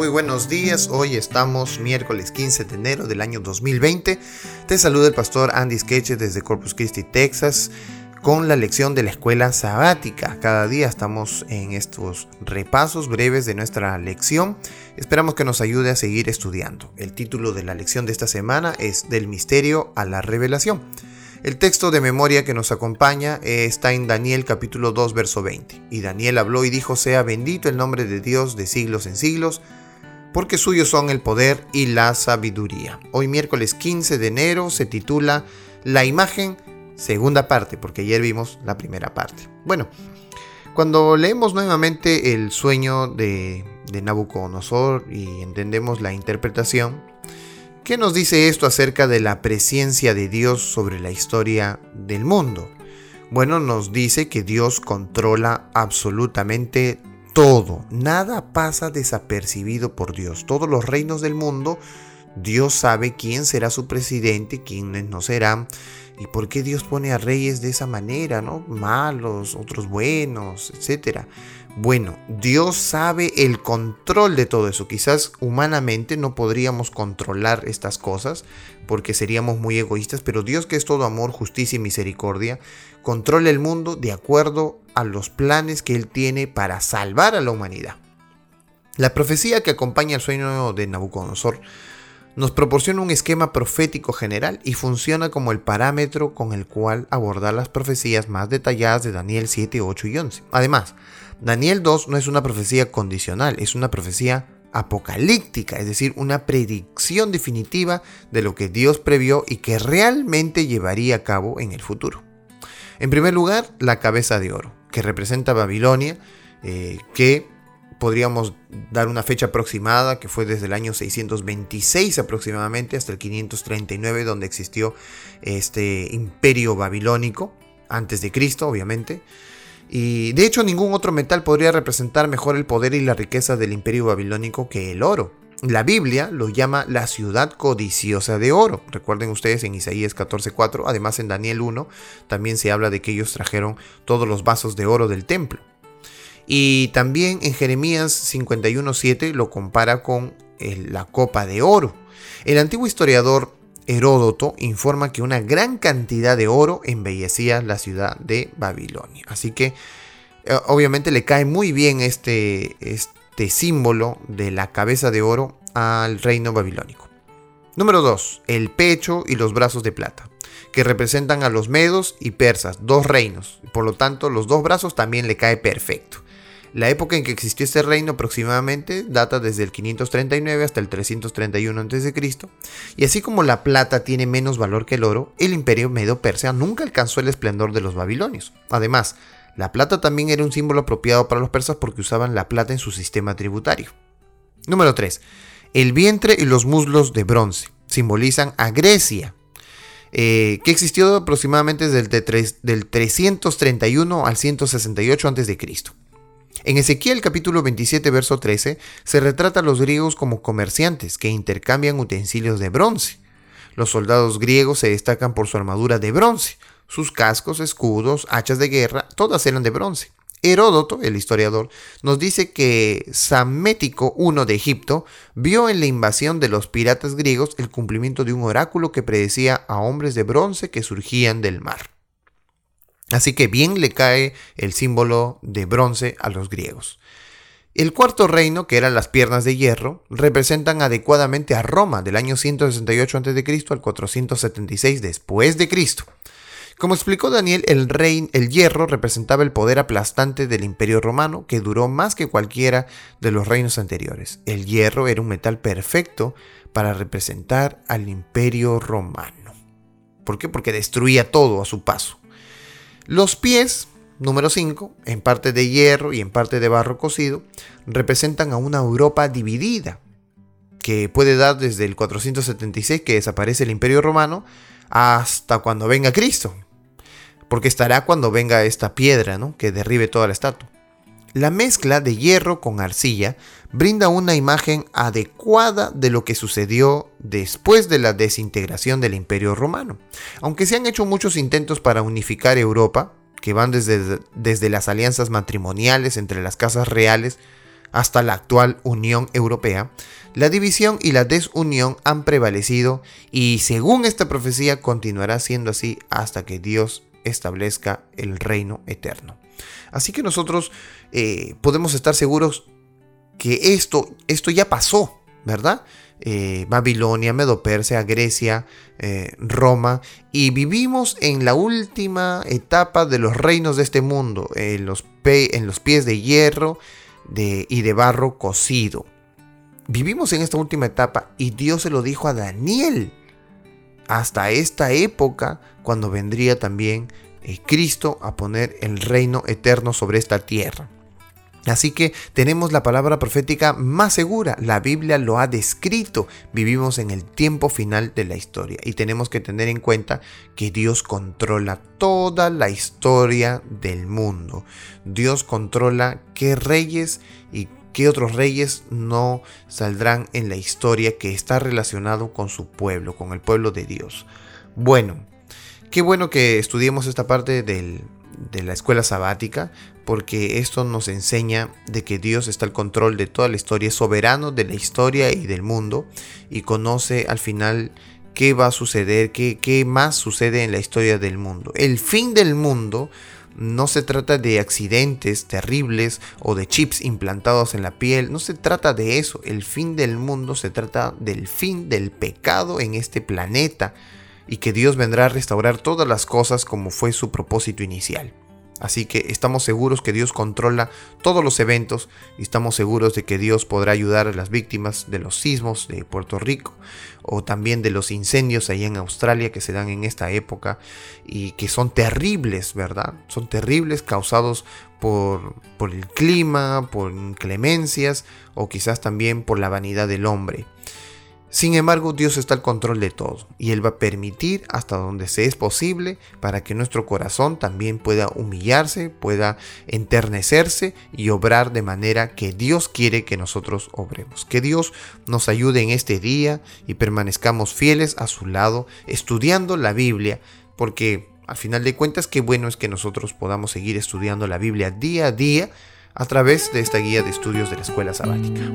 Muy buenos días, hoy estamos miércoles 15 de enero del año 2020. Te saluda el pastor Andy Skeche desde Corpus Christi, Texas, con la lección de la escuela sabática. Cada día estamos en estos repasos breves de nuestra lección. Esperamos que nos ayude a seguir estudiando. El título de la lección de esta semana es Del misterio a la revelación. El texto de memoria que nos acompaña eh, está en Daniel capítulo 2 verso 20. Y Daniel habló y dijo, sea bendito el nombre de Dios de siglos en siglos, porque suyos son el poder y la sabiduría. Hoy miércoles 15 de enero se titula La imagen, segunda parte, porque ayer vimos la primera parte. Bueno, cuando leemos nuevamente el sueño de, Nabucodonosor y entendemos la interpretación, ¿Qué nos dice esto acerca de la presencia de Dios sobre la historia del mundo? Bueno, nos dice que Dios controla absolutamente todo. Nada pasa desapercibido por Dios. Todos los reinos del mundo, Dios sabe quién será su presidente, quiénes no serán. ¿Y por qué Dios pone a reyes de esa manera, no? Malos, otros buenos, etcétera. Bueno, Dios sabe el control de todo eso. Quizás humanamente no podríamos controlar estas cosas porque seríamos muy egoístas, pero Dios que es todo amor, justicia y misericordia, controla el mundo de acuerdo a los planes que Él tiene para salvar a la humanidad. La profecía que acompaña el sueño de Nabucodonosor nos proporciona un esquema profético general y funciona como el parámetro con el cual abordar las profecías más detalladas de Daniel 7, 8 y 11. Además, Daniel 2 no es una profecía condicional, es una profecía apocalíptica, es decir, una predicción definitiva de lo que Dios previó y que realmente llevaría a cabo en el futuro. En primer lugar, la cabeza de oro, que representa Babilonia, eh, que podríamos dar una fecha aproximada, que fue desde el año 626 aproximadamente hasta el 539, donde existió este imperio babilónico, antes de Cristo, obviamente. Y de hecho ningún otro metal podría representar mejor el poder y la riqueza del imperio babilónico que el oro. La Biblia lo llama la ciudad codiciosa de oro. Recuerden ustedes en Isaías 14:4, además en Daniel 1 también se habla de que ellos trajeron todos los vasos de oro del templo. Y también en Jeremías 51:7 lo compara con la copa de oro. El antiguo historiador Heródoto informa que una gran cantidad de oro embellecía la ciudad de Babilonia. Así que eh, obviamente le cae muy bien este, este símbolo de la cabeza de oro al reino babilónico. Número 2. El pecho y los brazos de plata, que representan a los medos y persas, dos reinos. Por lo tanto, los dos brazos también le cae perfecto. La época en que existió este reino aproximadamente data desde el 539 hasta el 331 a.C. Y así como la plata tiene menos valor que el oro, el imperio medo-persa nunca alcanzó el esplendor de los babilonios. Además, la plata también era un símbolo apropiado para los persas porque usaban la plata en su sistema tributario. Número 3. El vientre y los muslos de bronce simbolizan a Grecia, eh, que existió aproximadamente desde el del 331 al 168 a.C. En Ezequiel capítulo 27 verso 13 se retrata a los griegos como comerciantes que intercambian utensilios de bronce. Los soldados griegos se destacan por su armadura de bronce, sus cascos, escudos, hachas de guerra, todas eran de bronce. Heródoto, el historiador, nos dice que Samético I de Egipto vio en la invasión de los piratas griegos el cumplimiento de un oráculo que predecía a hombres de bronce que surgían del mar. Así que bien le cae el símbolo de bronce a los griegos. El cuarto reino, que eran las piernas de hierro, representan adecuadamente a Roma del año 168 a.C. al 476 después de Cristo. Como explicó Daniel, el, rey, el hierro representaba el poder aplastante del imperio romano que duró más que cualquiera de los reinos anteriores. El hierro era un metal perfecto para representar al imperio romano. ¿Por qué? Porque destruía todo a su paso. Los pies, número 5, en parte de hierro y en parte de barro cocido, representan a una Europa dividida, que puede dar desde el 476 que desaparece el Imperio Romano hasta cuando venga Cristo, porque estará cuando venga esta piedra, ¿no? que derribe toda la estatua. La mezcla de hierro con arcilla brinda una imagen adecuada de lo que sucedió después de la desintegración del Imperio Romano. Aunque se han hecho muchos intentos para unificar Europa, que van desde, desde las alianzas matrimoniales entre las casas reales hasta la actual Unión Europea, la división y la desunión han prevalecido y según esta profecía continuará siendo así hasta que Dios establezca el reino eterno. Así que nosotros eh, podemos estar seguros que esto, esto ya pasó, ¿verdad? Eh, Babilonia, Medo-Persia, Grecia, eh, Roma, y vivimos en la última etapa de los reinos de este mundo, en los, en los pies de hierro y de barro cocido. Vivimos en esta última etapa y Dios se lo dijo a Daniel hasta esta época cuando vendría también eh, Cristo a poner el reino eterno sobre esta tierra. Así que tenemos la palabra profética más segura. La Biblia lo ha descrito. Vivimos en el tiempo final de la historia y tenemos que tener en cuenta que Dios controla toda la historia del mundo. Dios controla qué reyes y qué otros reyes no saldrán en la historia que está relacionado con su pueblo, con el pueblo de Dios. Bueno, qué bueno que estudiemos esta parte de la escuela sabática porque esto nos enseña de que Dios está al control de toda la historia, es soberano de la historia y del mundo y conoce al final qué va a suceder, qué, qué más sucede en la historia del mundo. El fin del mundo no se trata de accidentes terribles o de chips implantados en la piel, no se trata de eso, el fin del mundo se trata del fin del pecado en este planeta y que Dios vendrá a restaurar todas las cosas como fue su propósito inicial. Así que estamos seguros que Dios controla todos los eventos y estamos seguros de que Dios podrá ayudar a las víctimas de los sismos de Puerto Rico o también de los incendios ahí en Australia que se dan en esta época y que son terribles, ¿verdad? Son terribles causados por, por el clima, por inclemencias o quizás también por la vanidad del hombre. Sin embargo, Dios está al control de todo y Él va a permitir hasta donde se es posible para que nuestro corazón también pueda humillarse, pueda enternecerse y obrar de manera que Dios quiere que nosotros obremos. Que Dios nos ayude en este día y permanezcamos fieles a su lado, estudiando la Biblia, porque al final de cuentas qué bueno es que nosotros podamos seguir estudiando la Biblia día a día a través de esta guía de estudios de la escuela sabática.